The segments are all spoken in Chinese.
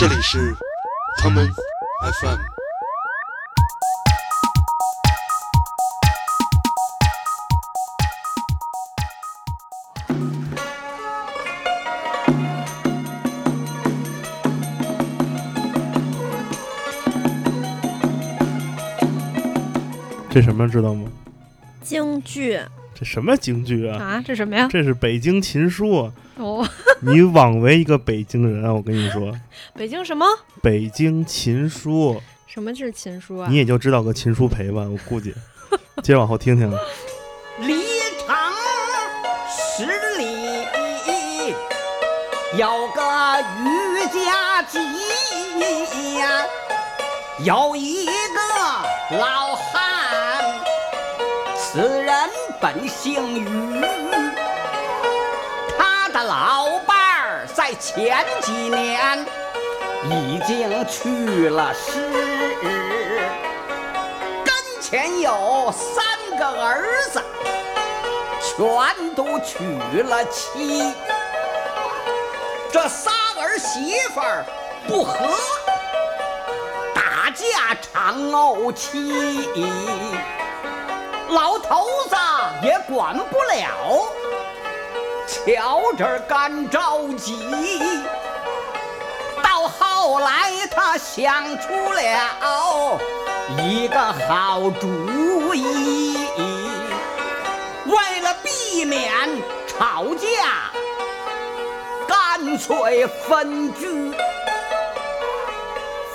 这里是他们 FM。这什么知道吗？京剧这什么京剧啊？啊，这什么呀？这是北京琴书啊！哦，你枉为一个北京人啊！我跟你说，北京什么？北京琴书，什么是琴书啊？你也就知道个琴书陪吧，我估计。接着往后听听，离城十里，有个渔家集呀，有一个老汉，此人本姓于，前几年已经去了世。跟前有三个儿子，全都娶了妻。这仨儿媳妇儿不和，打架常怄气。老头子也管不了，瞧着干着急。到后来，他想出了一个好主意，为了避免吵架，干脆分居。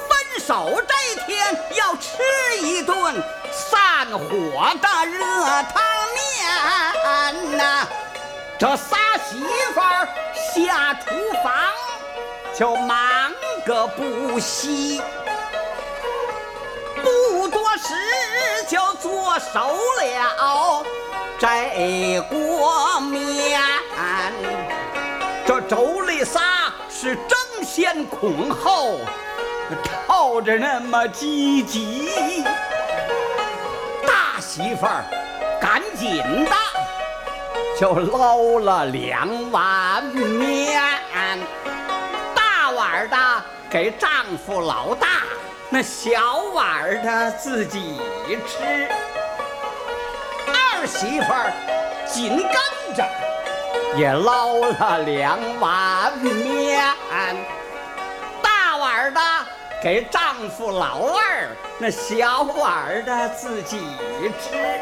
分手这天要吃一顿散伙的热汤面呐、这仨媳妇儿下厨房就忙个不息，不多时就做熟了这锅面。这妯娌仨是争先恐后，吵着那么积极。大媳妇儿赶紧的就捞了两碗面，大碗的给丈夫老大，那小碗的自己吃。二媳妇儿紧跟着也捞了两碗面，大碗的给丈夫老二，那小碗的自己吃。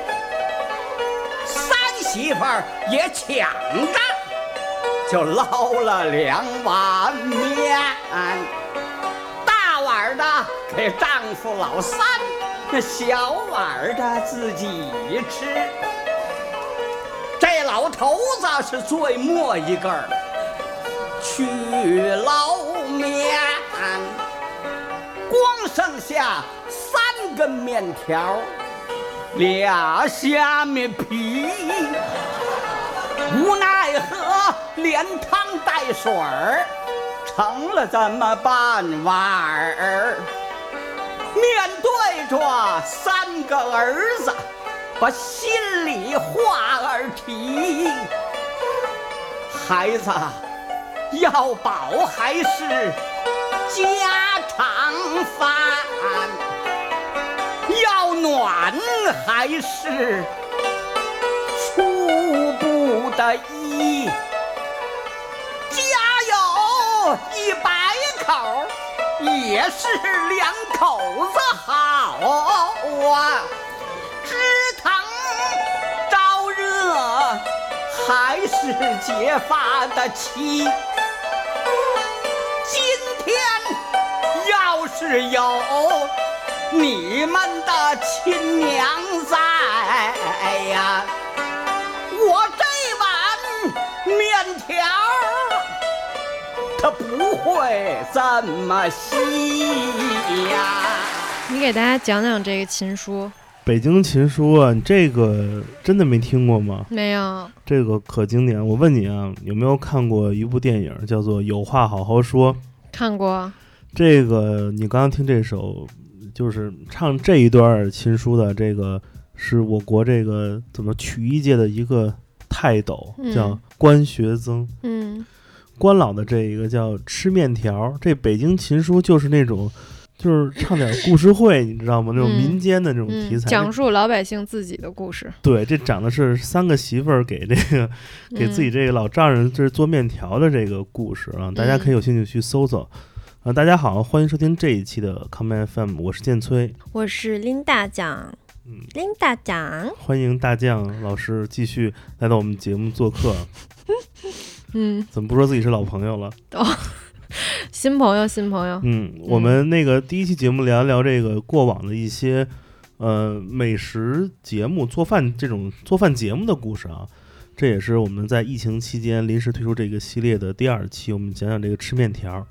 媳妇儿也抢着就捞了两碗面，大碗的给丈夫老三，那小碗的自己吃。这老头子是最末一根儿，去捞面，光剩下三根面条，俩虾米皮，无奈何连汤带水儿，成了这么半碗儿。面对着三个儿子，把心里话儿提。孩子，要饱还是家常饭？暖还是出不得衣？家有一百口，也是两口子好啊。知疼招热，还是结发的妻。今天要是有你们的亲娘在呀，我这碗面条它不会这么稀呀。你给大家讲讲这个琴书。北京琴书啊，你这个真的没听过吗？没有，这个可经典。我问你啊，有没有看过一部电影叫做《有话好好说》？看过。这个你刚刚听这首，就是唱这一段琴书的这个，是我国这个怎么曲艺界的一个泰斗，嗯叫关学增。嗯关老的这一个叫吃面条，这北京琴书就是那种。就是唱点故事会，你知道吗？那种嗯民间的那种嗯题材，讲述老百姓自己的故事，对，这讲的是三个媳妇儿给这个给自己嗯这个老丈人这做面条的这个故事啊，大家可以有兴趣去搜搜。啊，大家好，欢迎收听这一期的 Come FM，我是建崔，我是林大奖，嗯，林大奖，欢迎大将老师继续来到我们节目做客。嗯，怎么不说自己是老朋友了？哦新朋友，新朋友，嗯，我们那个第一期节目聊一聊这个过往的一些呃美食节目、做饭这种做饭节目的故事啊。这也是我们在疫情期间临时推出这个系列的第二期，我们讲讲这个吃面条。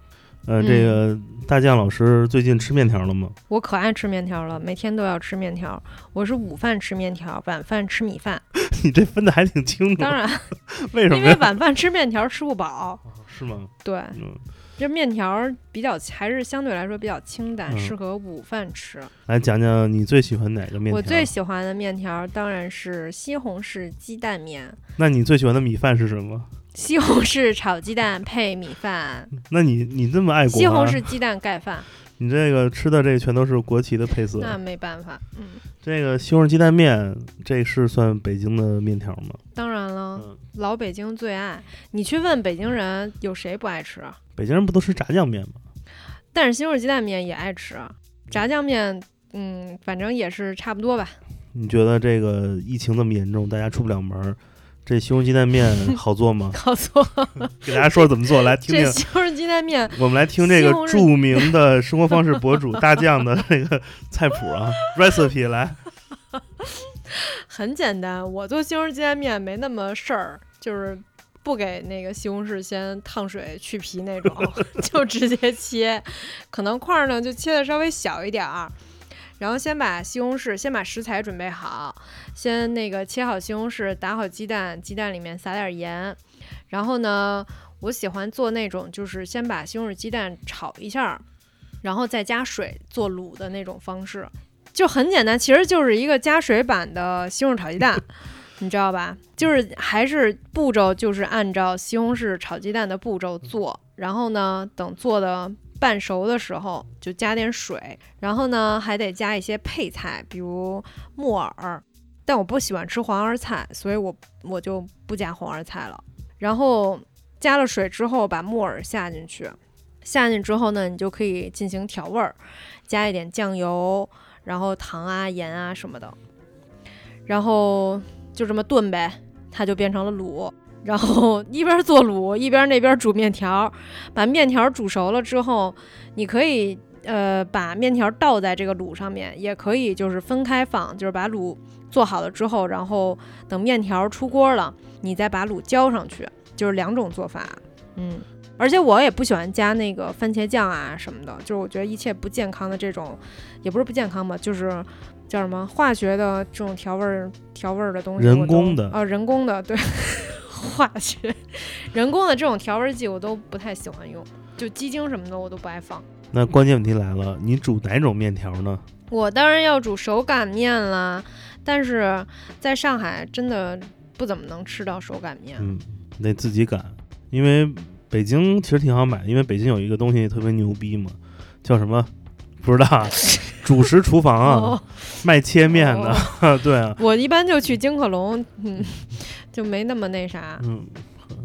呃，嗯这个大酱老师最近吃面条了吗？我可爱吃面条了，每天都要吃面条。我是午饭吃面条，晚饭吃米饭。你这分的还挺清楚。当，然，为什么？因为晚饭吃面条吃不饱。是吗？对，嗯，这面条比较还是相对来说比较清淡，嗯适合午饭吃。来讲讲你最喜欢哪个面条？我最喜欢的面条当然是西红柿鸡蛋面，那你最喜欢的米饭是什么？西红柿炒鸡蛋配米饭，那你你这么爱国、啊，西红柿鸡蛋盖饭，你这个吃的这全都是国旗的配色。那没办法。嗯，这个西红柿鸡蛋面，这是算北京的面条吗？当然了，嗯，老北京最爱。你去问北京人，有谁不爱吃啊？北京人不都吃炸酱面吗？但是西红柿鸡蛋面也爱吃，炸酱面，嗯，反正也是差不多吧。你觉得这个疫情这么严重，大家出不了门儿，这西红柿鸡蛋面 好做吗？好做，给大家说说怎么做，来 听听。这西红柿鸡蛋面我们来听这个著名的生活方式博主大酱的那个菜谱啊，recipe 来。很简单，我做西红柿鸡蛋面没那么事儿，就是不给那个西红柿先烫水去皮那种，就直接切，可能块儿呢就切的稍微小一点儿。然后先把西红柿，先把食材准备好，先那个切好西红柿，打好鸡蛋，鸡蛋里面撒点盐，然后呢，我喜欢做那种就是先把西红柿鸡蛋炒一下，然后再加水做卤的那种方式，就很简单，其实就是一个加水版的西红柿炒鸡蛋，你知道吧？就是还是步骤就是按照西红柿炒鸡蛋的步骤做，然后呢，等做的半熟的时候就加点水，然后呢还得加一些配菜，比如木耳，但我不喜欢吃黄芽菜，所以我我就不加黄芽菜了。然后加了水之后，把木耳下进去，下进之后呢，你就可以进行调味儿，加一点酱油。然后糖啊、盐啊什么的，然后就这么炖呗，它就变成了卤。然后 一边做卤一边那边煮面条，把面条煮熟了之后，你可以呃把面条倒在这个卤上面，也可以就是分开放，就是把卤做好了之后，然后等面条出锅了，你再把卤浇上去，就是两种做法。嗯，而且我也不喜欢加那个番茄酱啊什么的，就是我觉得一切不健康的这种，也不是不健康吧，就是叫什么化学的这种调味儿调味儿的东西，人工的啊、人工的对，化学人工的这种调味剂我都不太喜欢用，就鸡精什么的我都不爱放。那关键问题来了，你煮哪种面条呢？我当然要煮手擀面啦，但是在上海真的不怎么能吃到手擀面。嗯，得自己擀，因为北京其实挺好买的，因为北京有一个东西特别牛逼嘛，叫什么？不知道啊，主食厨房啊，哦卖切面的，对啊，我一般就去金客隆，嗯，就没那么那啥，嗯，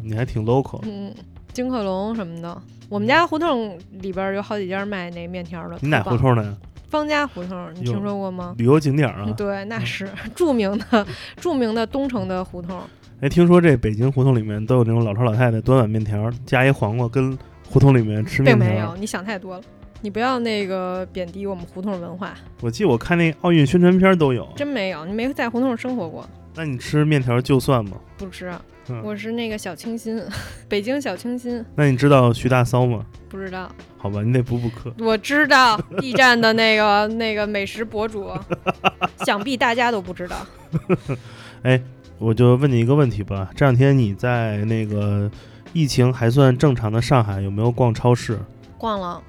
你还挺 local，嗯，金客隆什么的。我们家胡同里边有好几家卖那面条的。你哪胡？同的呀？方家胡同，你听说过吗？旅游景点儿啊？对，那是 著名的著名的东城的胡同。哎，听说这北京胡同里面都有那种老头老太太端碗面条，加一黄瓜，跟胡同里面吃面条。并没有，你想太多了。你不要那个贬低我们胡同文化，我记得我看那奥运宣传片都有。真没有，你没在胡同生活过，那你吃面条就蒜吗？不吃。嗯我是那个小清新，北京小清新，那你知道徐大骚吗？不知道。好吧，你得补补课。我知道 B 站的那个那个美食博主，想必大家都不知道。我就问你一个问题吧，这两天你在那个疫情还算正常的上海，有没有逛超市？逛了，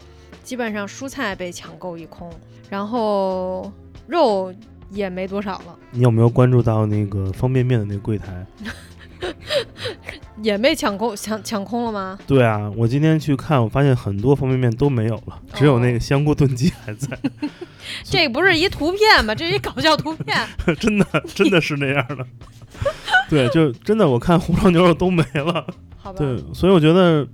基本上蔬菜被抢购一空，然后肉也没多少了。你有没有关注到那个方便面的那个柜台？也被抢空抢抢空了吗？对啊，我今天去看，我发现很多方便面都没有了，只有那个香菇炖鸡还在。这不是一图片吗？这是一搞笑图片。真的真的是那样的。对，就真的我看红烧牛肉都没了。好吧。对，所以我觉得，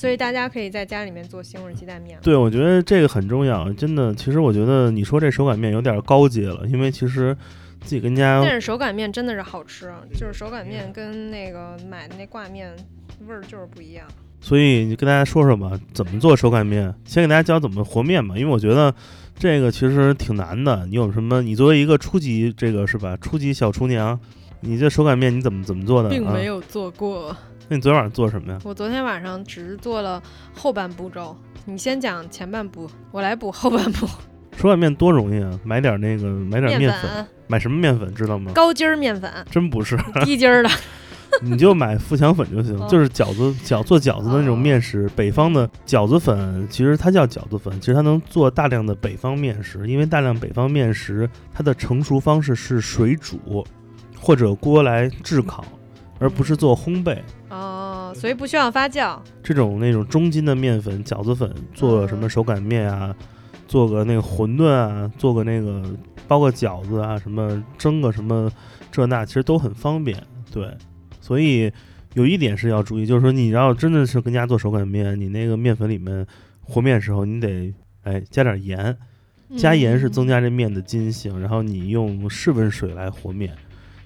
所以大家可以在家里面做西红柿鸡蛋面。对，我觉得这个很重要。真的，其实我觉得你说这手擀面有点高阶了，因为其实自己跟家，但是手擀面真的是好吃，就是手擀面跟那个买的那挂面味儿就是不一样。所以你跟大家说说吧，怎么做手擀面？先给大家教怎么和面吧，因为我觉得这个其实挺难的。你有什么？你作为一个初级这个是吧？初级小厨娘，你这手擀面你怎么怎么做的？并没有做过。那你昨天晚上做什么呀？我昨天晚上只是做了后半步骤。你先讲前半步，我来补后半步。手擀面多容易啊！买点那个，买点面粉。买什么面粉知道吗？高筋儿面粉。真不是。低筋儿的。你就买富强粉就行，就是饺子饺做饺子的那种面食。北方的饺子粉其实它叫饺子粉，其实它能做大量的北方面食，因为大量北方面食它的成熟方式是水煮或者锅来炙烤，而不是做烘焙。哦，所以不需要发酵。这种那种中筋的面粉饺子粉做什么手擀面啊，做个那个馄饨啊，做个那个包个饺子啊，什么蒸个什么这那，其实都很方便。对。所以有一点是要注意，就是说你要真的是跟家做手擀面，你那个面粉里面和面时候，你得哎加点盐，加盐是增加这面的筋性，然后你用室温水来和面，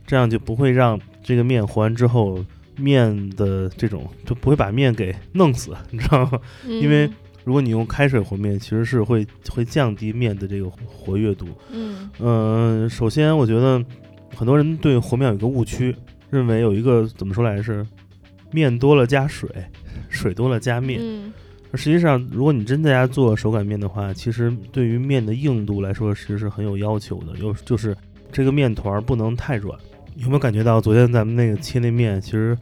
这样就不会让这个面和完之后面的这种就不会把面给弄死，你知道吗？因为如果你用开水和面，其实是会会降低面的这个活跃度。嗯呃，首先我觉得很多人对和面有一个误区。认为有一个怎么说来是，面多了加水，水多了加面。嗯，实际上，如果你真在家做手擀面的话，其实对于面的硬度来说，其实是很有要求的。有就是这个面团不能太软。有没有感觉到昨天咱们那个切那面，其实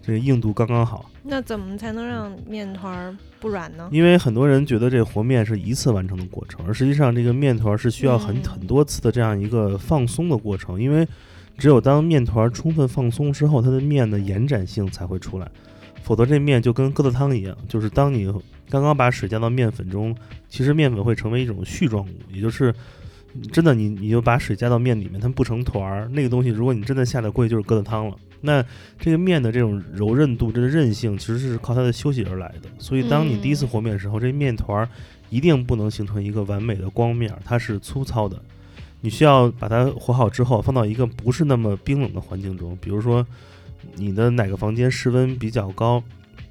这个硬度刚刚好？那怎么才能让面团不软呢？因为很多人觉得这和面是一次完成的过程，而实际上这个面团是需要很很多次的这样一个放松的过程，因为。只有当面团充分放松之后，它的面的延展性才会出来，否则这面就跟疙瘩汤一样。就是当你刚刚把水加到面粉中，其实面粉会成为一种絮状物，也就是真的你你就把水加到面里面，它不成团儿。那个东西，如果你真的下的过去，就是疙瘩汤了。那这个面的这种柔韧度、这个韧性，其实是靠它的休息而来的。所以，当你第一次和面的时候，这面团儿一定不能形成一个完美的光面，它是粗糙的。你需要把它和好之后，放到一个不是那么冰冷的环境中，比如说你的哪个房间室温比较高，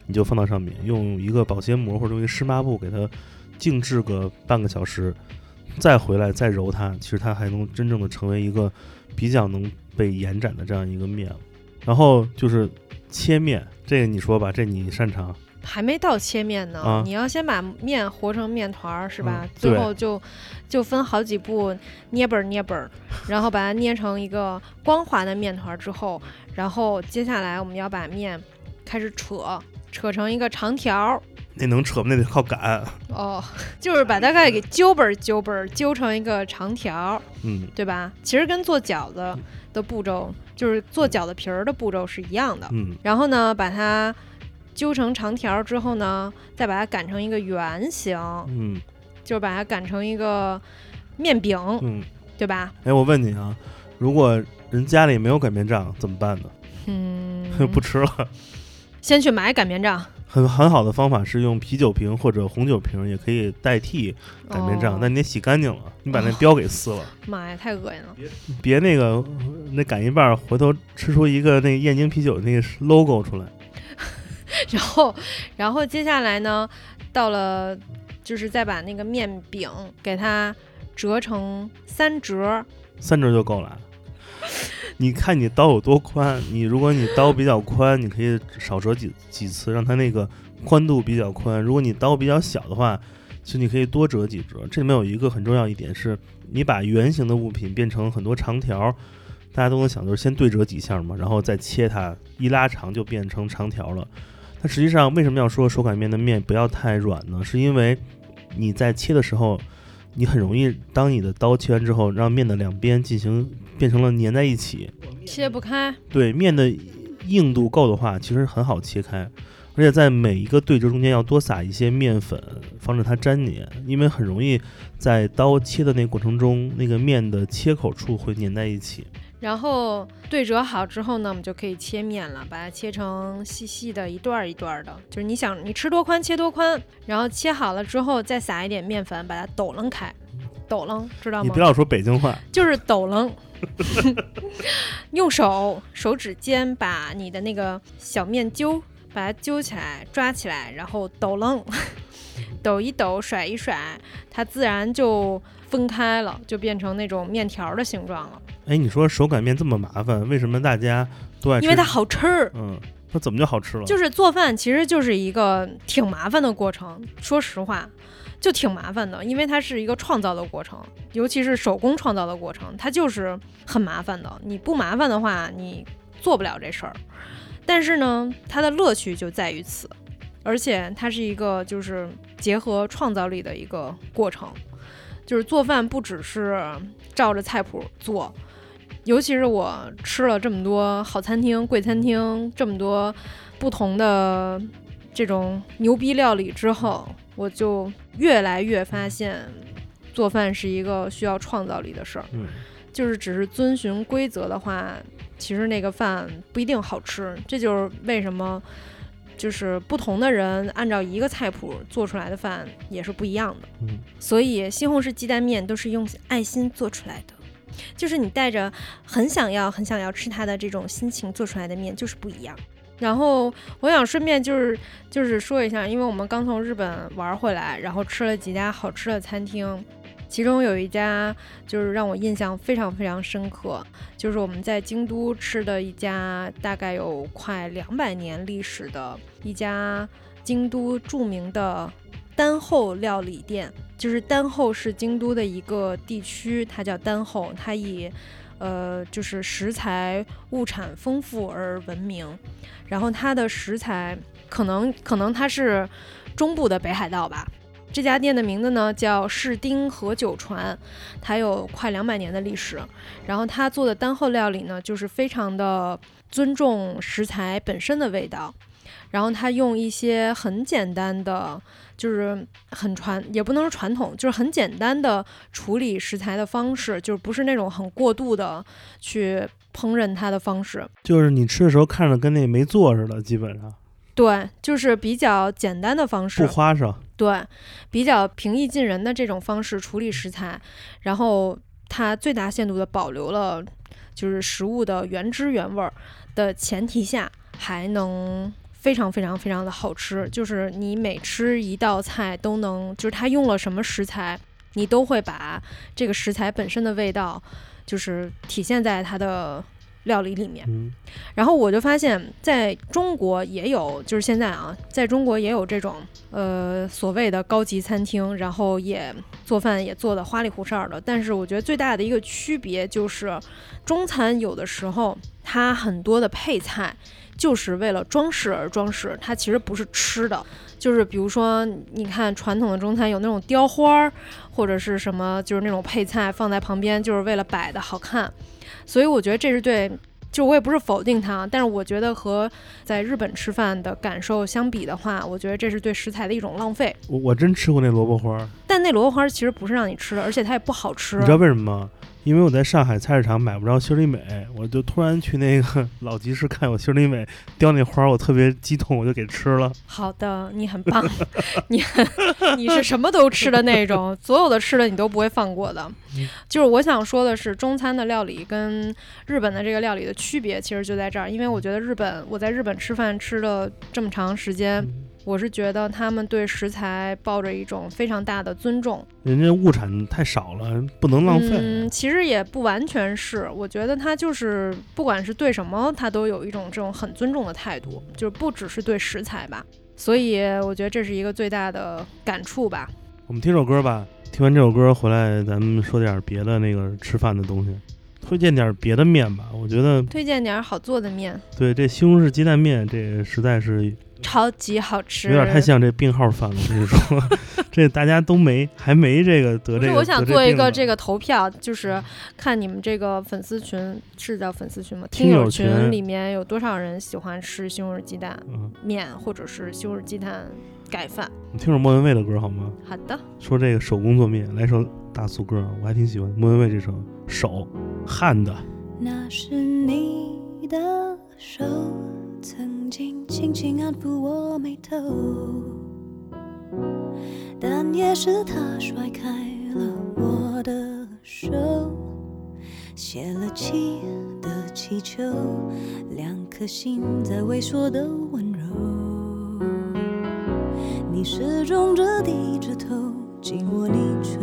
你就放到上面，用一个保鲜膜或者用一个湿抹布给它静置个半个小时，再回来再揉它，其实它还能真正的成为一个比较能被延展的这样一个面。然后就是切面，这个你说吧，这你擅长。还没到切面呢，你要先把面和成面团儿，是吧？最后就就分好几步捏本儿捏本儿，然后把它捏成一个光滑的面团儿之后，然后接下来我们要把面开始扯，扯成一个长条。那能扯吗？那得靠擀。哦，就是把大概给揪本揪本揪成一个长条，嗯，对吧？其实跟做饺子的步骤，就是做饺子皮儿的步骤是一样的。嗯，然后呢，把它。揪成长条之后呢，再把它擀成一个圆形，嗯，就是把它擀成一个面饼，嗯，对吧？哎，我问你啊，如果人家里没有擀面杖怎么办呢？嗯，不吃了。先去买擀面杖。很很好的方法是用啤酒瓶或者红酒瓶，也可以代替擀面杖，但你得洗干净了，你把那标给撕了。妈呀，太恶心了！别那个那擀一半，回头吃出一个那燕京啤酒那个 logo 出来。然后，然后接下来呢，到了就是再把那个面饼给它折成三折，三折就够了。你看你刀有多宽，你如果你刀比较宽，你可以少折几几次，让它那个宽度比较宽。如果你刀比较小的话，其实你可以多折几折。这里面有一个很重要一点是，你把圆形的物品变成很多长条，大家都能想，就是先对折几下嘛，然后再切它，一拉长就变成长条了。它实际上为什么要说手擀面的面不要太软呢？是因为你在切的时候，你很容易当你的刀切完之后，让面的两边进行变成了粘在一起，切不开。对面的硬度够的话，其实很好切开，而且在每一个对折中间要多撒一些面粉，防止它粘黏，因为很容易在刀切的那个过程中，那个面的切口处会粘在一起。然后对折好之后呢，我们就可以切面了，把它切成细细的一段儿一段儿的，就是你想你吃多宽切多宽，然后切好了之后再撒一点面粉，把它抖楞开，抖楞知道吗？你不要说北京话，就是抖楞，用手手指尖把你的那个小面揪，把它揪起来，抓起来，然后抖楞，抖一抖，甩一甩，它自然就分开了，就变成那种面条的形状了。哎，你说手擀面这么麻烦，为什么大家都爱吃？因为它好吃。嗯，那怎么就好吃了？就是做饭其实就是一个挺麻烦的过程，说实话，就挺麻烦的，因为它是一个创造的过程，尤其是手工创造的过程，它就是很麻烦的。你不麻烦的话，你做不了这事儿。但是呢，它的乐趣就在于此，而且它是一个就是结合创造力的一个过程，就是做饭不只是照着菜谱做。尤其是我吃了这么多好餐厅、贵餐厅，这么多不同的这种牛逼料理之后，我就越来越发现，做饭是一个需要创造力的事儿。嗯，就是只是遵循规则的话，其实那个饭不一定好吃。这就是为什么，就是不同的人按照一个菜谱做出来的饭也是不一样的。嗯，所以西红柿鸡蛋面都是用爱心做出来的。就是你带着很想要、很想要吃它的这种心情做出来的面，就是不一样。然后我想顺便就是就是说一下，因为我们刚从日本玩回来，然后吃了几家好吃的餐厅，其中有一家就是让我印象非常非常深刻，就是我们在京都吃的一家大概有快两百年历史的一家京都著名的丹后料理店。就是丹后是京都的一个地区，它叫丹后，它以呃就是食材物产丰富而闻名。然后它的食材可能可能它是中部的北海道吧。这家店的名字呢叫士丁和酒船，它有快两百年的历史。然后它做的单后料理呢，就是非常的尊重食材本身的味道。然后他用一些很简单的。就是很传，也不能说传统，就是很简单的处理食材的方式，就是不是那种很过度的去烹饪它的方式。就是你吃的时候看着跟那没做似的，基本上。对，就是比较简单的方式，不花哨。对，比较平易近人的这种方式处理食材，然后它最大限度的保留了就是食物的原汁原味儿的前提下，还能。非常非常非常的好吃，就是你每吃一道菜都能，就是它用了什么食材，你都会把这个食材本身的味道，就是体现在它的料理里面。嗯，然后我就发现，在中国也有，就是现在啊，在中国也有这种呃所谓的高级餐厅，然后也做饭也做的花里胡哨的。但是我觉得最大的一个区别就是，中餐有的时候它很多的配菜。就是为了装饰而装饰，它其实不是吃的。就是比如说，你看传统的中餐有那种雕花儿，或者是什么，就是那种配菜放在旁边，就是为了摆的好看。所以我觉得这是对，就我也不是否定它，但是我觉得和在日本吃饭的感受相比的话，我觉得这是对食材的一种浪费。我我真吃过那萝卜花，但那萝卜花其实不是让你吃的，而且它也不好吃。你知道为什么吗？因为我在上海菜市场买不着心里美，我就突然去那个老集市看有心里美雕那花，我特别激动，我就给吃了。好的，你很棒，你 你是什么都吃的那种，所有的吃的你都不会放过的。就是我想说的是，中餐的料理跟日本的这个料理的区别，其实就在这儿。因为我觉得日本，我在日本吃饭吃了这么长时间。我是觉得他们对食材抱着一种非常大的尊重，人家物产太少了，不能浪费。嗯，其实也不完全是，我觉得他就是不管是对什么，他都有一种这种很尊重的态度，就是不只是对食材吧。所以我觉得这是一个最大的感触吧。我们听首歌吧，听完这首歌回来，咱们说点别的那个吃饭的东西，推荐点别的面吧。我觉得推荐点好做的面。对，这西红柿鸡蛋面，这实在是。超级好吃，有点太像这病号饭了。我跟你说，这大家都没还没这个得这个。我想做一个这个投票，就是看你们这个粉丝群是叫粉丝群吗？听听友友群群里面有多少人喜欢吃西红柿鸡蛋嗯，面，或者是西红柿鸡蛋盖饭？你听首莫文蔚的歌好吗？好的，说这个手工做面，来首大俗歌，我还挺喜欢莫文蔚这首《手》，汗的。那是你的手，曾经轻轻安抚我眉头，但也是他甩开了我的手，泄了气的气球，两颗心在微缩的温柔。你始终着低着头，紧握你拳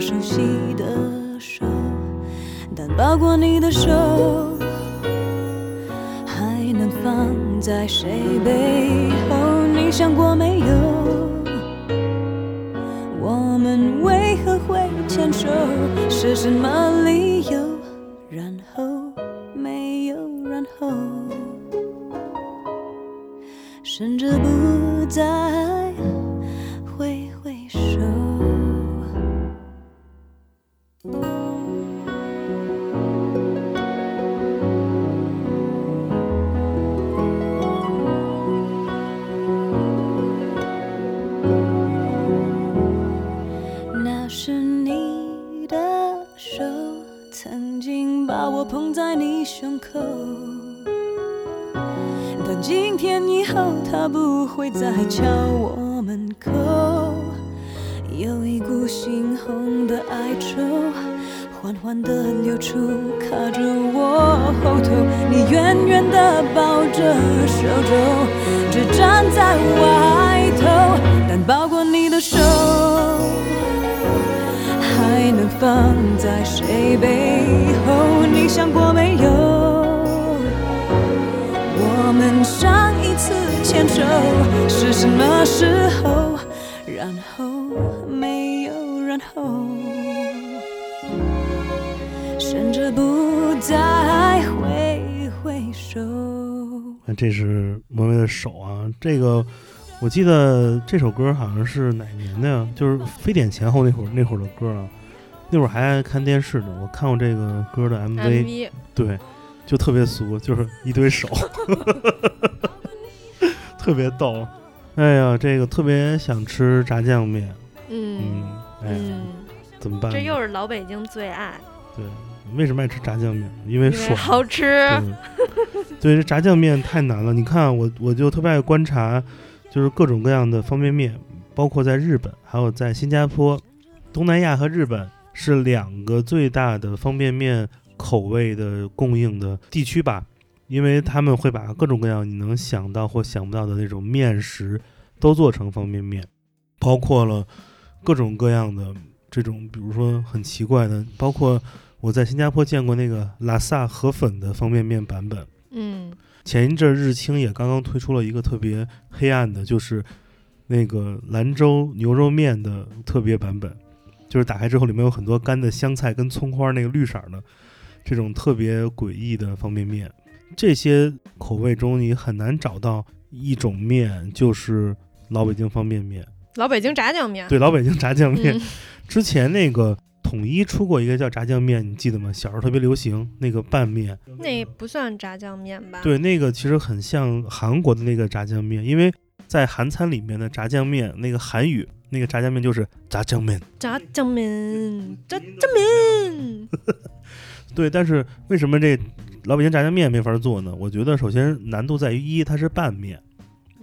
熟悉的手？但抱过你的手，还能放在谁背后，它不会再敲我门口。有一股猩红的哀愁，缓缓地流出，卡住我喉头。你远远地抱着手肘，只站在外头，但抱过你的手。还能放在谁背后？你想过没有？我们上一次牵手是什么时候？然后没有然后，甚至不再挥挥手。看，这是莫文蔚的手啊，这个我记得这首歌好像是哪年的呀？就是非典前后那会儿那会儿的歌啊。那会儿还爱看电视呢，我看过这个歌的 MV，, MV 对，就特别俗，就是一堆手，特别逗。哎呀，这个特别想吃炸酱面，嗯嗯，哎呀，嗯，怎么办？这又是老北京最爱，对，为什么爱吃炸酱面？因为爽。好吃。对，对，这炸酱面太难了。你看我，我就特别爱观察，就是各种各样的方便面，包括在日本，还有在新加坡、东南亚和日本是两个最大的方便面口味的供应的地区吧。因为他们会把各种各样你能想到或想不到的那种面食都做成方便面，包括了各种各样的这种，比如说很奇怪的，包括我在新加坡见过那个拉萨河粉的方便面版本。嗯前一阵儿日清也刚刚推出了一个特别黑暗的，就是那个兰州牛肉面的特别版本，就是打开之后里面有很多干的香菜跟葱花，那个绿色儿的这种特别诡异的方便面。这些口味中你很难找到一种面就是老北京方便面，老北京炸酱面。对，老北京炸酱面。嗯之前那个统一出过一个叫炸酱面，你记得吗？小时候特别流行那个拌面，那不算炸酱面吧？，对，那个其实很像韩国的那个炸酱面，因为在韩餐里面的炸酱面，那个韩语那个炸酱面就是炸酱面。炸酱面，炸酱面。对，但是为什么这老北京炸酱面没法做呢？我觉得首先难度在于一，它是拌面，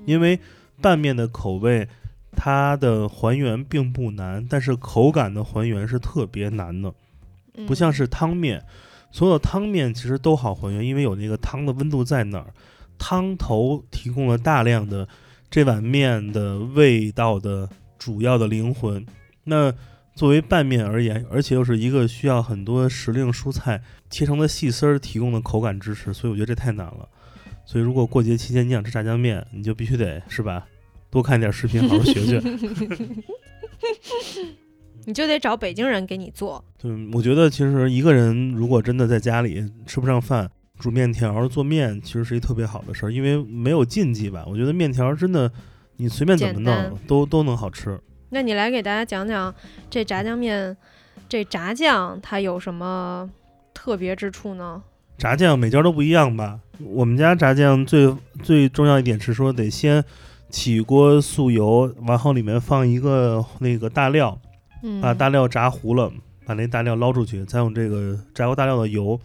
因为拌面的口味它的还原并不难，但是口感的还原是特别难的，不像嗯是汤面，所有汤面其实都好还原，因为有那个汤的温度在那儿，汤头提供了大量的这碗面的味道的主要的灵魂。那作为拌面而言，而且又是一个需要很多时令蔬菜切成的细丝儿提供的口感支持，所以我觉得这太难了。所以如果过节期间你想吃炸酱面，你就必须得是吧，多看点视频，好好学学。你就得找北京人给你做。对，我觉得其实一个人如果真的在家里吃不上饭，煮面条、做面，其实是一特别好的事儿，因为没有禁忌吧。我觉得面条真的，你随便怎么弄都都能好吃。那你来给大家讲讲这炸酱面，这炸酱它有什么特别之处呢？炸酱每家都不一样吧？我们家炸酱最最重要一点是说得先起锅素油，然后里面放一个那个大料，嗯，把大料炸糊了，把那大料捞出去，再用这个炸过大料的油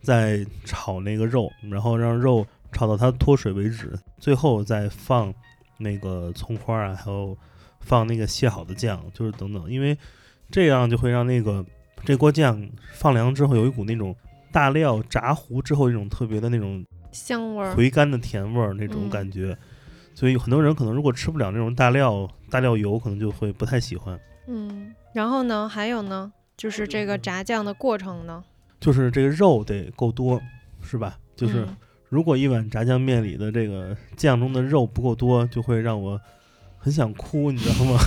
再炒那个肉，然后让肉炒到它脱水为止，最后再放那个葱花啊，还有放那个卸好的酱，就是等等，因为这样就会让那个这锅酱放凉之后有一股那种大料炸糊之后一种特别的那种香味儿。回甘的甜味儿那种嗯感觉。所以很多人可能如果吃不了那种大料大料油，可能就会不太喜欢。嗯，然后呢，还有呢，就是这个炸酱的过程呢，就是这个肉得够多，是吧？就是嗯如果一碗炸酱面里的这个酱中的肉不够多，就会让我很想哭，你知道吗？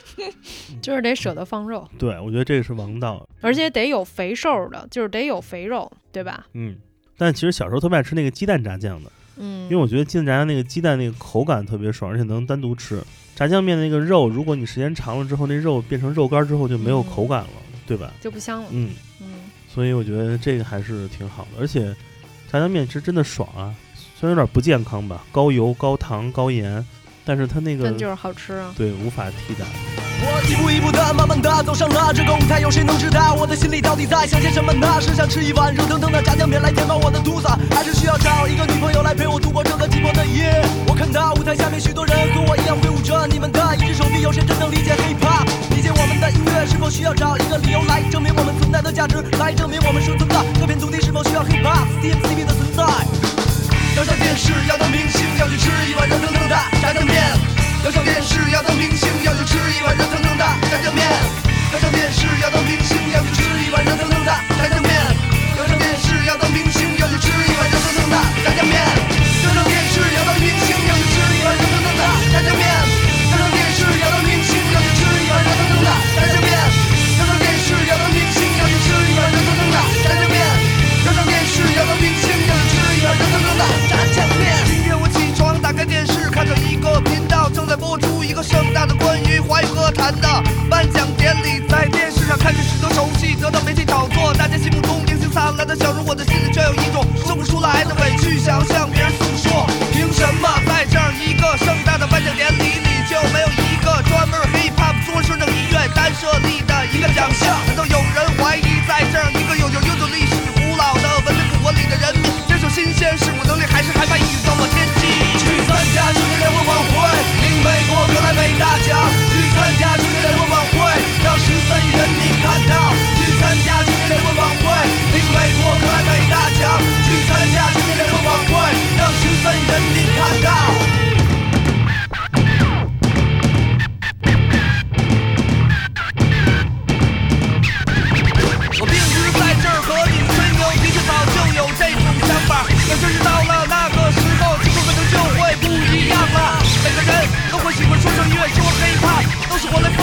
就是得舍得放肉，对，我觉得这个是王道。而且得有肥瘦的，就是得有肥肉，对吧？嗯，但其实小时候特别爱吃那个鸡蛋炸酱的，嗯，因为我觉得鸡蛋炸酱那个鸡蛋那个口感特别爽，而且能单独吃。炸酱面那个肉，如果你时间长了之后，那肉变成肉干之后就没有嗯口感了，对吧？就不香了。嗯，嗯，所以我觉得这个还是挺好的，而且炸酱面其实真的爽啊，虽然有点不健康吧，高油、高糖、高盐，但是它那个但就是好吃啊。对无法替代。我一步一步的，慢慢的走上了这个舞台，有谁能知道我的心里到底在想些什么呢？是想吃一碗热腾腾的炸酱面来填饱我的肚子，还是需要找一个女朋友来陪我度过这个寂寞的夜？我看到舞台下面许多人和我一样挥舞着你们的一只手臂，有谁真正理解 hiphop？理解我们的音乐是否需要找一个理由来证明我们存在的价值，来证明我们生存的这片土地是否需要 hiphop CMCB 的存在？要上电视，要当明星，要去吃一碗热腾腾的炸酱面。要上电视，要当明星，要去吃一碗热腾腾的炸酱面。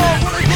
more.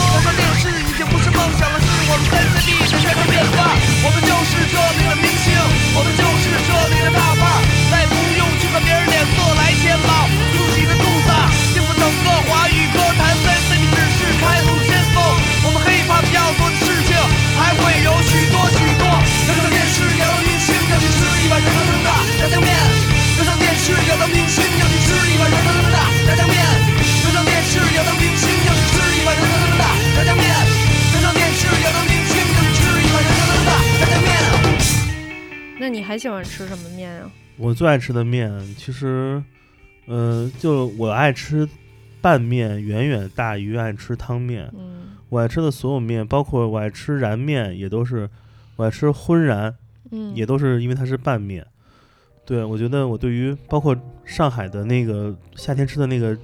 还喜欢吃什么面啊？我最爱吃的面，其实，呃，就我爱吃拌面远远大于爱吃汤面。嗯我爱吃的所有面，包括我爱吃燃面，也都是我爱吃荤燃，嗯，也都是因为它是拌面。对，我觉得我对于包括上海的那个夏天吃的那个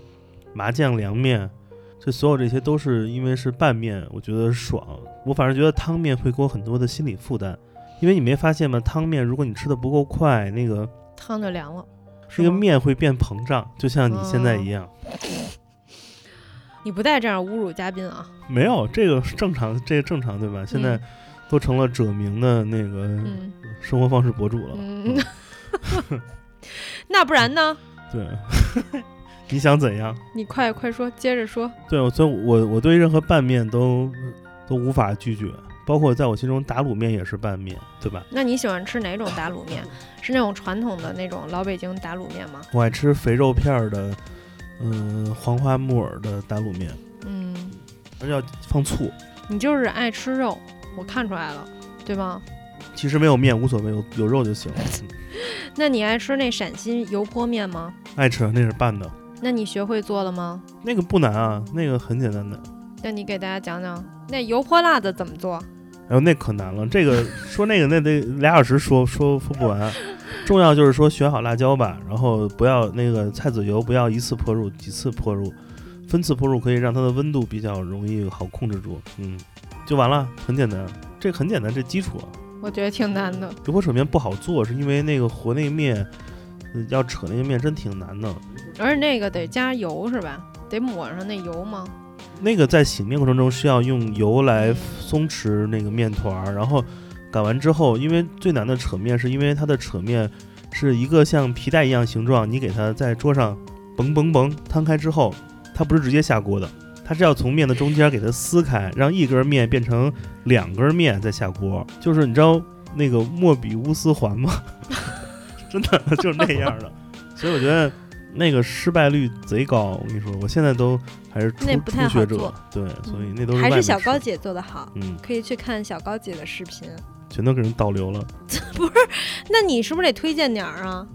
麻酱凉面，这所有这些都是因为是拌面，我觉得爽。我反而觉得汤面会给我很多的心理负担，因为你没发现吗？汤面如果你吃的不够快，那个汤就凉了。那个面会变膨胀，就像你现在一样。你不带这样侮辱嘉宾啊？没有这个是正常，这个正常对吧？现在嗯都成了者名的那个嗯生活方式博主了。嗯，那不然呢？对，你想怎样？你快快说，接着说。对，我所以我我对任何拌面都都无法拒绝，包括在我心中打卤面也是拌面，对吧？那你喜欢吃哪种打卤面？是那种传统的那种老北京打卤面吗？我爱吃肥肉片儿的，嗯、黄花木耳的打卤面，嗯，而且要放醋。你就是爱吃肉，我看出来了，对吗？其实没有面无所谓，有有肉就行 那你爱吃那陕西油泼面吗？爱吃那是拌的，那你学会做了吗？那个不难啊，那个很简单的。那你给大家讲讲那油泼辣子怎么做？哎呦，那可难了，这个 说那个那得俩小时说说说不完。重要就是说选好辣椒吧，然后不要那个菜籽油不要一次泼入，几次泼入，分次泼入可以让它的温度比较容易好控制住。嗯，就完了，很简单，这很简单，这基础啊。我觉得挺难的。油泼扯面不好做，是因为那个和那个面，呃要扯那个面真挺难的。而且那个得加油是吧？得抹上那油吗？那个在醒面过程中需要用油来松弛那个面团，然后擀完之后，因为最难的扯面是因为它的扯面是一个像皮带一样形状，你给它在桌上嘣嘣嘣摊开之后，它不是直接下锅的，它是要从面的中间给它撕开，让一根面变成两根面再下锅，就是你知道那个莫比乌斯环吗？真的就是那样的，所以我觉得那个失败率贼高。我跟你说，我现在都还是初初学者，对，所以那都是还是小高姐做的好，嗯，可以去看小高姐的视频。全都给人导流了。不是那你是不是得推荐点儿啊？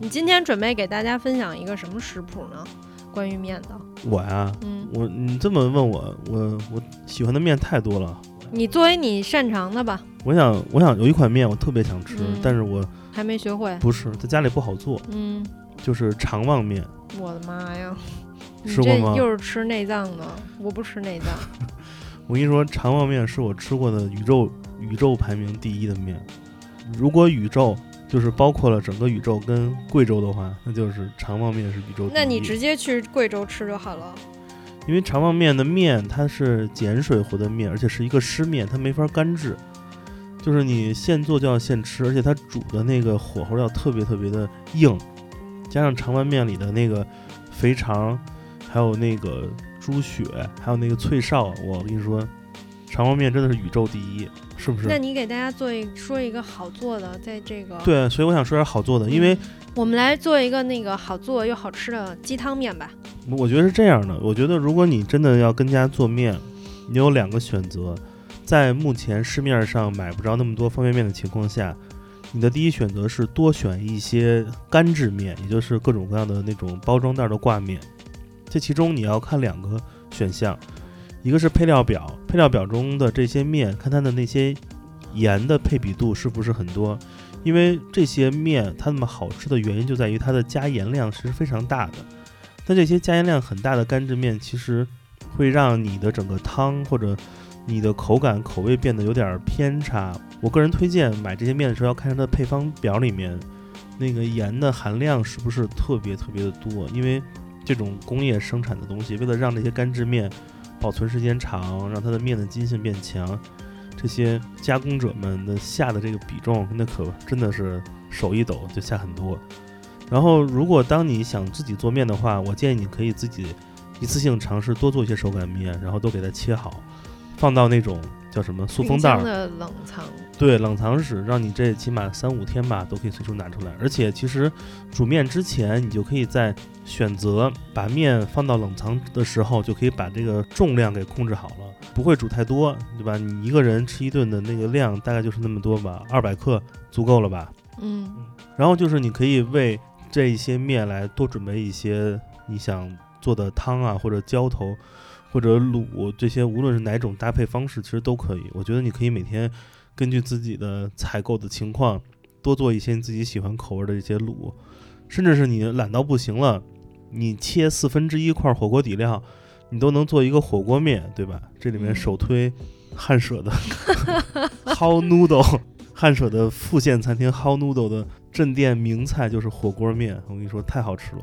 你今天准备给大家分享一个什么食谱呢？关于面的，我呀，嗯，我你这么问我，我我喜欢的面太多了。你作为你擅长的吧，我想，我想有一款面我特别想吃，嗯但是我还没学会。不是在家里不好做，嗯，就是肠旺面。我的妈呀！吃过吗这又是吃内脏的，我不吃内脏。我跟你说，肠旺面是我吃过的宇宙宇宙排名第一的面。如果宇宙就是包括了整个宇宙跟贵州的话，那就是肠旺面是宇宙。那你直接去贵州吃就好了。因为肠旺面的面它是碱水和的面，而且是一个湿面，它没法干制，就是你现做就要现吃，而且它煮的那个火候要特别特别的硬，加上肠旺面里的那个肥肠，还有那个猪血，还有那个脆哨，我跟你说，肠旺面真的是宇宙第一，是不是？那你给大家做一说一个好做的，在这个，对，所以我想说点好做的，因为我们来做一个那个好做又好吃的鸡汤面吧。我觉得是这样的，我觉得如果你真的要跟家做面，你有两个选择，在目前市面上买不着那么多方便面的情况下，你的第一选择是多选一些干制面，也就是各种各样的那种包装袋的挂面。这其中你要看两个选项，一个是配料表，配料表中的这些面，看它的那些盐的配比度是不是很多，因为这些面它那么好吃的原因就在于它的加盐量是非常大的。但这些加盐量很大的干制面，其实会让你的整个汤或者你的口感口味变得有点偏差。我个人推荐买这些面的时候，要看它的配方表里面那个盐的含量是不是特别特别的多，因为这种工业生产的东西，为了让这些干制面保存时间长，让它的面的筋性变强，这些加工者们的下的这个比重，那可真的是手一抖就下很多。然后，如果当你想自己做面的话，我建议你可以自己一次性尝试多做一些手擀面，然后都给它切好，放到那种叫什么塑封袋儿，的冷藏，对，冷藏室，让你这起码三五天吧都可以随手拿出来。而且其实煮面之前，你就可以在选择把面放到冷藏的时候，就可以把这个重量给控制好了，不会煮太多，对吧？你一个人吃一顿的那个量大概就是那么多吧，二百克足够了吧？嗯，然后就是你可以为这一些面来多准备一些你想做的汤啊，或者浇头，或者卤这些，无论是哪种搭配方式，其实都可以。我觉得你可以每天根据自己的采购的情况，多做一些你自己喜欢口味的一些卤，甚至是你懒到不行了，你切四分之一块火锅底料，你都能做一个火锅面，对吧？这里面嗯首推汉舍的 How Noodle，汉舍的副线餐厅 How Noodle 的镇店名菜就是火锅面，我跟你说太好吃了。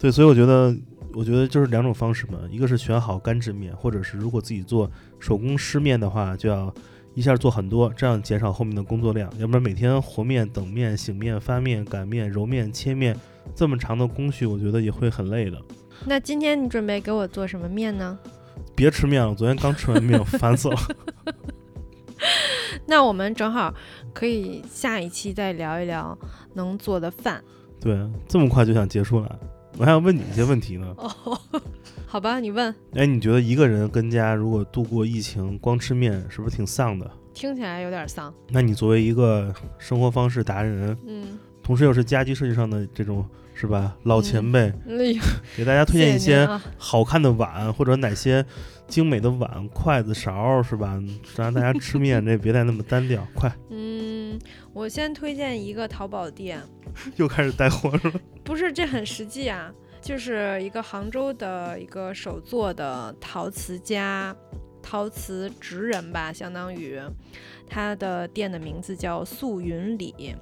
对，所以我觉得，我觉得就是两种方式嘛，一个是选好干制面，或者是如果自己做手工湿面的话，就要一下做很多，这样减少后面的工作量，要不然每天和面、等面、醒面、发面、擀面、揉面、切面这么长的工序，我觉得也会很累的。那今天你准备给我做什么面呢？别吃面了，我昨天刚吃完面，烦死了。那我们正好可以下一期再聊一聊能做的饭。对，这么快就想结束了，我还要问你一些问题呢。哦，好吧，你问，哎，你觉得一个人跟家如果度过疫情，光吃面是不是挺丧的？听起来有点丧。那你作为一个生活方式达人，嗯，同时又是家居设计上的这种是吧老前辈，给大家推荐一些好看的碗或者哪些精美的碗、筷子、勺是吧？让大家吃面这别再那么单调。快，嗯，我先推荐一个淘宝店，又开始带货是吧？不是这很实际啊，就是一个杭州的一个手做的陶瓷家。陶瓷职人吧，相当于，他的店的名字叫素云里，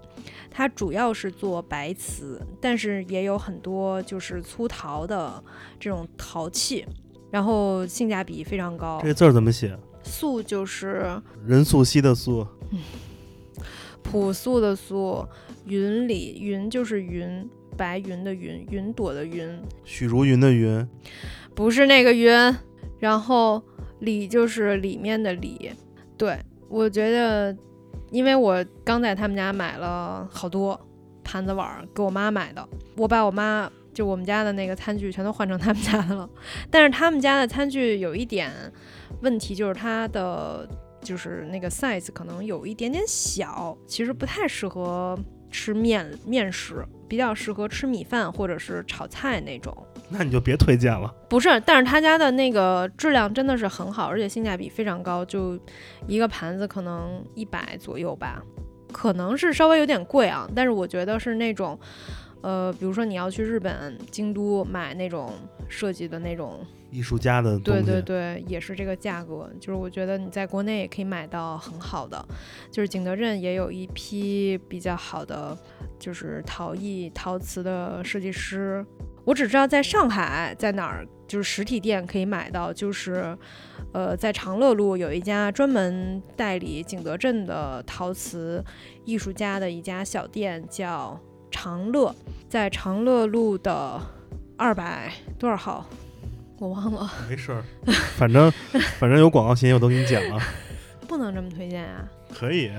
它主要是做白瓷，但是也有很多就是粗陶的这种陶器，然后性价比非常高这。个字儿怎么写？素就是任素汐的素，朴素的素，云里云就是云，白云的云，云朵的云，许茹芸的芸，不是那个云。然后里就是里面的里。对我觉得，因为我刚在他们家买了好多盘子碗儿，给我妈买的，我把我妈。就我们家的那个餐具全都换成他们家的了，但是他们家的餐具有一点问题，就是它的就是那个 size 可能有一点点小，其实不太适合吃面面食，比较适合吃米饭或者是炒菜那种。那你就别推荐了。不是，但是他家的那个质量真的是很好，而且性价比非常高，就一个盘子可能一百左右吧，可能是稍微有点贵啊，但是我觉得是那种。呃，比如说你要去日本京都买那种设计的那种艺术家的东对，对对，也是这个价格，就是我觉得你在国内也可以买到很好的，就是景德镇也有一批比较好的，就是陶艺陶瓷的设计师。我只知道在上海在哪儿，就是实体店可以买到，就是呃在长乐路有一家专门代理景德镇的陶瓷艺术家的一家小店，叫长乐，在长乐路的二百多少号，我忘了。没事儿，反正反正有广告嫌疑我都给你剪了，不能这么推荐啊！可以，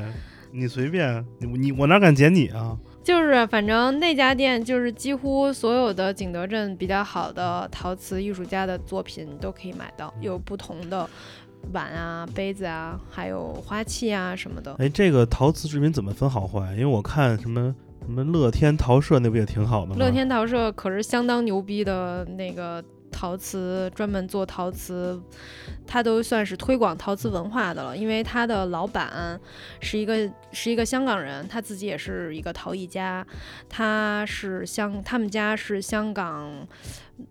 你随便，你你我哪敢剪你啊？就是反正那家店就是几乎所有的景德镇比较好的陶瓷艺术家的作品你都可以买到，有不同的碗啊、杯子啊，还有花器啊什么的。哎，这个陶瓷制品怎么分好坏？因为我看什么什么乐天陶社那不也挺好的吗？乐天陶社可是相当牛逼的那个陶瓷，专门做陶瓷，他都算是推广陶瓷文化的了。因为他的老板是一个是一个香港人，他自己也是一个陶艺家，他是香，他们家是香港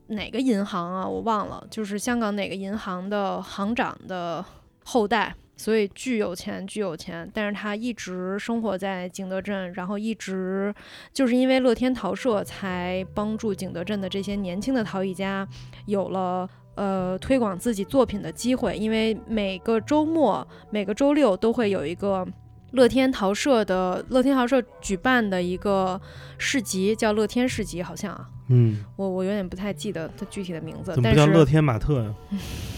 哪个银行啊？我忘了，就是香港哪个银行的行长的后代。所以巨有钱，巨有钱，但是他一直生活在景德镇，然后一直就是因为乐天陶社才帮助景德镇的这些年轻的陶艺家有了呃推广自己作品的机会，因为每个周末、每个周六都会有一个乐天陶社的乐天陶社举办的一个市集，叫乐天市集，好像啊，嗯，我我有点不太记得它具体的名字，怎么但是不叫乐天马特呀？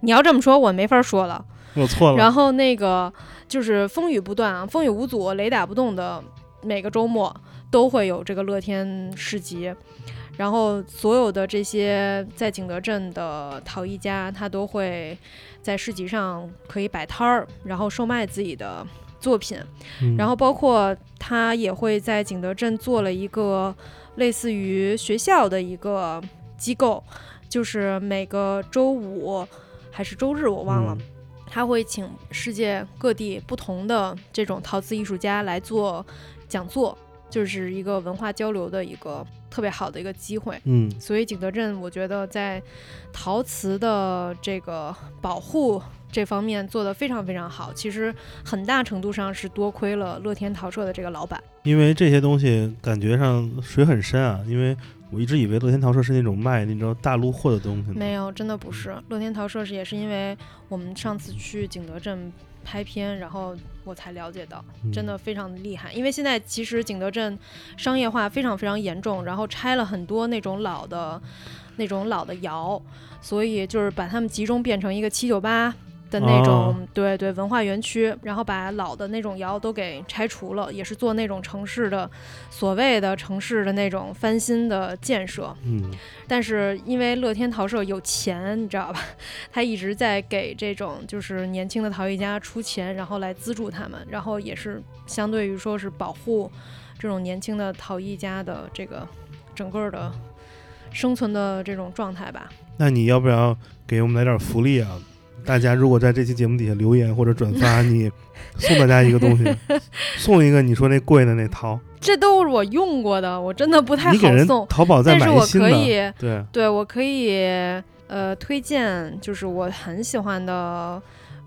你要这么说，我没法说了。我错了。然后那个就是风雨不断啊，风雨无阻，雷打不动的，每个周末都会有这个乐天市集。然后所有的这些在景德镇的陶艺家，他都会在市集上可以摆摊儿，然后售卖自己的作品。嗯然后包括他也会在景德镇做了一个类似于学校的一个机构，就是每个周五还是周日我忘了，嗯他会请世界各地不同的这种陶瓷艺术家来做讲座，就是一个文化交流的一个特别好的一个机会。嗯所以景德镇，我觉得在陶瓷的这个保护这方面做得非常非常好。其实很大程度上是多亏了乐天陶社的这个老板。因为这些东西感觉上水很深啊，因为我一直以为乐天陶社是那种卖那种大陆货的东西。没有，真的不是。乐天陶社是也是因为我们上次去景德镇拍片，然后我才了解到，嗯真的非常的厉害。因为现在其实景德镇商业化非常非常严重，然后拆了很多那种老的、那种老的窑，所以就是把它们集中变成一个七九八。的那种、哦对对文化园区，然后把老的那种窑都给拆除了，也是做那种城市的所谓的城市的那种翻新的建设。嗯但是因为乐天陶社有钱，你知道吧？他一直在给这种就是年轻的陶艺家出钱，然后来资助他们，然后也是相对于说是保护这种年轻的陶艺家的这个整个的生存的这种状态吧。那你要不要给我们来点福利啊？大家如果在这期节目底下留言或者转发，你送大家一个东西，送一个你说那贵的那陶，这都是我用过的，我真的不太你给人好送。淘宝再但是我买一新的。可以，对，对我可以呃推荐，就是我很喜欢的。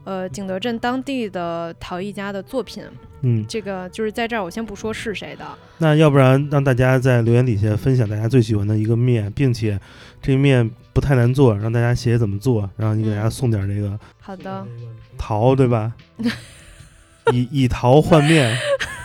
呃，景德镇当地的陶艺家的作品，嗯，这个就是在这儿，我先不说是谁的，那要不然让大家在留言底下分享大家最喜欢的一个面，并且这面不太难做，让大家写怎么做，然后你给大家送点这个好的，桃，对吧？以以桃换面，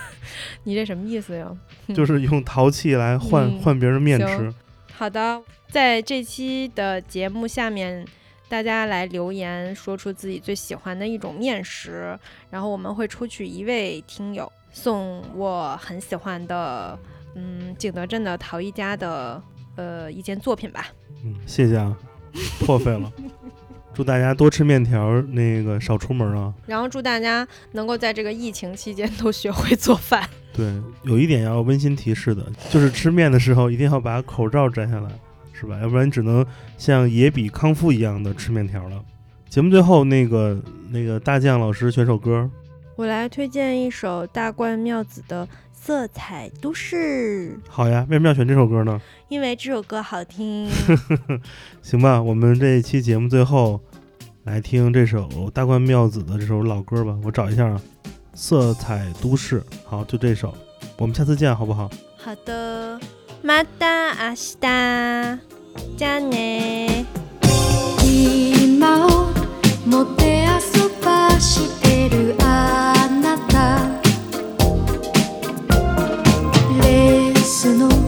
你这什么意思呀？就是用陶器来换、嗯。换别人面行。吃。好的，在这期的节目下面，大家来留言，说出自己最喜欢的一种面食，然后我们会抽取一位听友送我很喜欢的，嗯，景德镇的陶艺家的呃一件作品吧。嗯，谢谢啊，破费了。祝大家多吃面条，那个少出门啊。然后祝大家能够在这个疫情期间都学会做饭。对，有一点要温馨提示的，就是吃面的时候一定要把口罩摘下来，是吧？要不然你只能像野比康复一样的吃面条了。节目最后，那个那个大将老师选首歌，我来推荐一首大冠妙子的《色彩都市》，好呀，为什么要选这首歌呢？因为这首歌好听。行吧，我们这一期节目最后来听这首大冠妙子的这首老歌吧，我找一下啊，《色彩都市》。好，就这首，我们下次见，好不好？好的，また明日。じゃあね。今をもてあそばしてる no.